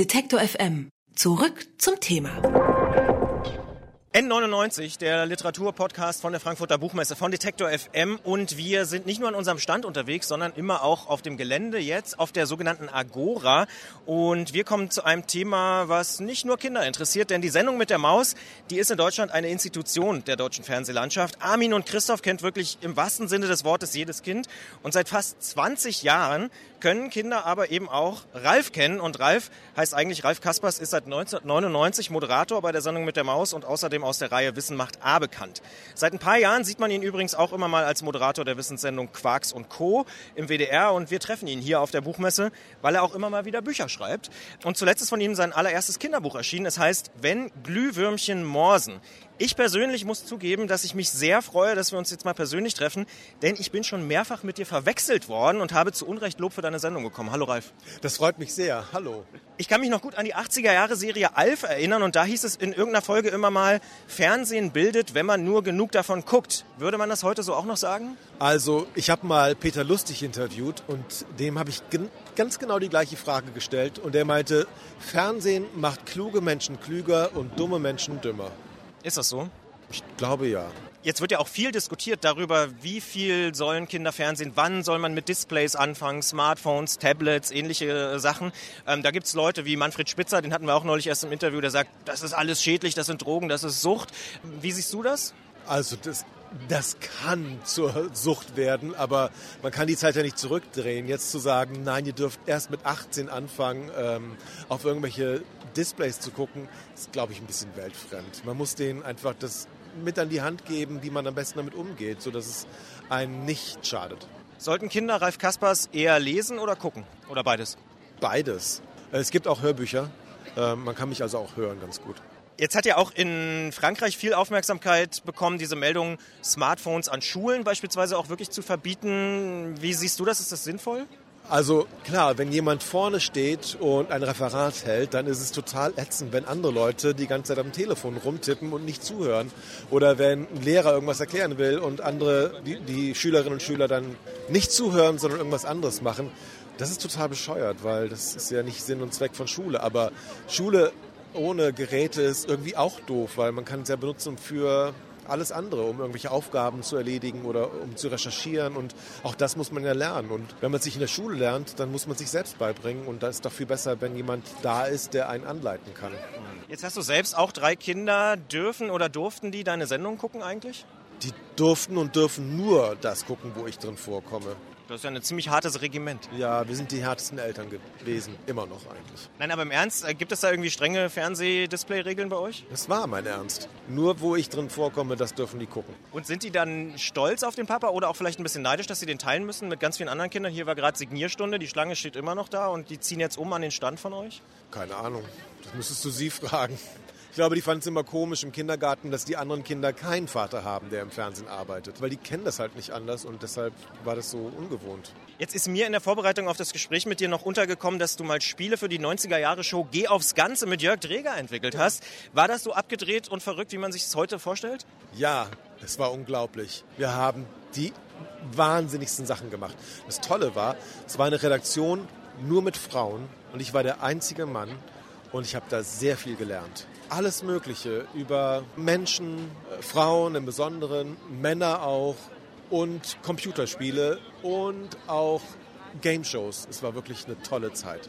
Detektor FM. Zurück zum Thema. N99, der Literaturpodcast von der Frankfurter Buchmesse von Detektor FM und wir sind nicht nur an unserem Stand unterwegs, sondern immer auch auf dem Gelände jetzt auf der sogenannten Agora und wir kommen zu einem Thema, was nicht nur Kinder interessiert, denn die Sendung mit der Maus, die ist in Deutschland eine Institution der deutschen Fernsehlandschaft. Armin und Christoph kennt wirklich im wahrsten Sinne des Wortes jedes Kind und seit fast 20 Jahren können Kinder aber eben auch Ralf kennen und Ralf heißt eigentlich Ralf Kaspers, ist seit 1999 Moderator bei der Sendung mit der Maus und außerdem aus der Reihe Wissen macht A bekannt. Seit ein paar Jahren sieht man ihn übrigens auch immer mal als Moderator der Wissenssendung Quarks und Co. im WDR und wir treffen ihn hier auf der Buchmesse, weil er auch immer mal wieder Bücher schreibt. Und zuletzt ist von ihm sein allererstes Kinderbuch erschienen. Es heißt Wenn Glühwürmchen morsen. Ich persönlich muss zugeben, dass ich mich sehr freue, dass wir uns jetzt mal persönlich treffen, denn ich bin schon mehrfach mit dir verwechselt worden und habe zu Unrecht Lob für deine Sendung bekommen. Hallo Ralf. Das freut mich sehr. Hallo. Ich kann mich noch gut an die 80er Jahre Serie Alf erinnern und da hieß es in irgendeiner Folge immer mal, Fernsehen bildet, wenn man nur genug davon guckt. Würde man das heute so auch noch sagen? Also, ich habe mal Peter Lustig interviewt und dem habe ich ganz genau die gleiche Frage gestellt und er meinte, Fernsehen macht kluge Menschen klüger und dumme Menschen dümmer. Ist das so? Ich glaube ja. Jetzt wird ja auch viel diskutiert darüber, wie viel sollen Kinder Fernsehen, wann soll man mit Displays anfangen, Smartphones, Tablets, ähnliche Sachen. Ähm, da gibt es Leute wie Manfred Spitzer, den hatten wir auch neulich erst im Interview, der sagt, das ist alles schädlich, das sind Drogen, das ist Sucht. Wie siehst du das? Also das, das kann zur Sucht werden, aber man kann die Zeit ja nicht zurückdrehen. Jetzt zu sagen, nein, ihr dürft erst mit 18 anfangen, ähm, auf irgendwelche Displays zu gucken, ist, glaube ich, ein bisschen weltfremd. Man muss denen einfach das mit an die Hand geben, wie man am besten damit umgeht, sodass es einen nicht schadet. Sollten Kinder Ralf Kaspers eher lesen oder gucken? Oder beides? Beides. Es gibt auch Hörbücher. Ähm, man kann mich also auch hören ganz gut. Jetzt hat ja auch in Frankreich viel Aufmerksamkeit bekommen, diese Meldung, Smartphones an Schulen beispielsweise auch wirklich zu verbieten. Wie siehst du das? Ist das sinnvoll? Also klar, wenn jemand vorne steht und ein Referat hält, dann ist es total ätzend, wenn andere Leute die ganze Zeit am Telefon rumtippen und nicht zuhören. Oder wenn ein Lehrer irgendwas erklären will und andere, die, die Schülerinnen und Schüler dann nicht zuhören, sondern irgendwas anderes machen. Das ist total bescheuert, weil das ist ja nicht Sinn und Zweck von Schule. Aber Schule ohne Geräte ist irgendwie auch doof, weil man kann es ja benutzen für alles andere, um irgendwelche Aufgaben zu erledigen oder um zu recherchieren. Und auch das muss man ja lernen. Und wenn man sich in der Schule lernt, dann muss man sich selbst beibringen. Und da ist doch viel besser, wenn jemand da ist, der einen anleiten kann. Jetzt hast du selbst auch drei Kinder. Dürfen oder durften die deine Sendung gucken eigentlich? Die durften und dürfen nur das gucken, wo ich drin vorkomme. Das ist ja ein ziemlich hartes Regiment. Ja, wir sind die härtesten Eltern gewesen, immer noch eigentlich. Nein, aber im Ernst, äh, gibt es da irgendwie strenge Fernsehdisplay-Regeln bei euch? Das war mein Ernst. Nur wo ich drin vorkomme, das dürfen die gucken. Und sind die dann stolz auf den Papa oder auch vielleicht ein bisschen neidisch, dass sie den teilen müssen mit ganz vielen anderen Kindern? Hier war gerade Signierstunde, die Schlange steht immer noch da und die ziehen jetzt um an den Stand von euch? Keine Ahnung. Das müsstest du sie fragen. Ich glaube, die fanden es immer komisch im Kindergarten, dass die anderen Kinder keinen Vater haben, der im Fernsehen arbeitet. Weil die kennen das halt nicht anders und deshalb war das so ungewohnt. Jetzt ist mir in der Vorbereitung auf das Gespräch mit dir noch untergekommen, dass du mal Spiele für die 90er-Jahre-Show Geh aufs Ganze mit Jörg Dreger entwickelt hast. War das so abgedreht und verrückt, wie man sich es heute vorstellt? Ja, es war unglaublich. Wir haben die wahnsinnigsten Sachen gemacht. Das Tolle war, es war eine Redaktion nur mit Frauen und ich war der einzige Mann und ich habe da sehr viel gelernt alles Mögliche über Menschen, äh, Frauen im Besonderen, Männer auch und Computerspiele und auch Game Shows. Es war wirklich eine tolle Zeit.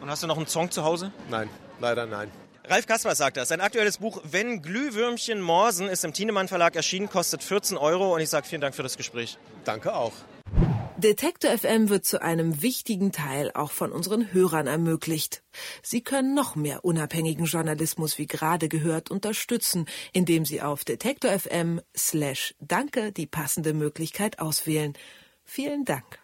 Und hast du noch einen Song zu Hause? Nein, leider nein. Ralf Kaspar sagt das. Sein aktuelles Buch Wenn Glühwürmchen morsen ist im Thienemann Verlag erschienen, kostet 14 Euro und ich sage vielen Dank für das Gespräch. Danke auch. Detektor FM wird zu einem wichtigen Teil auch von unseren Hörern ermöglicht. Sie können noch mehr unabhängigen Journalismus wie gerade gehört unterstützen, indem Sie auf Detektor FM slash Danke die passende Möglichkeit auswählen. Vielen Dank.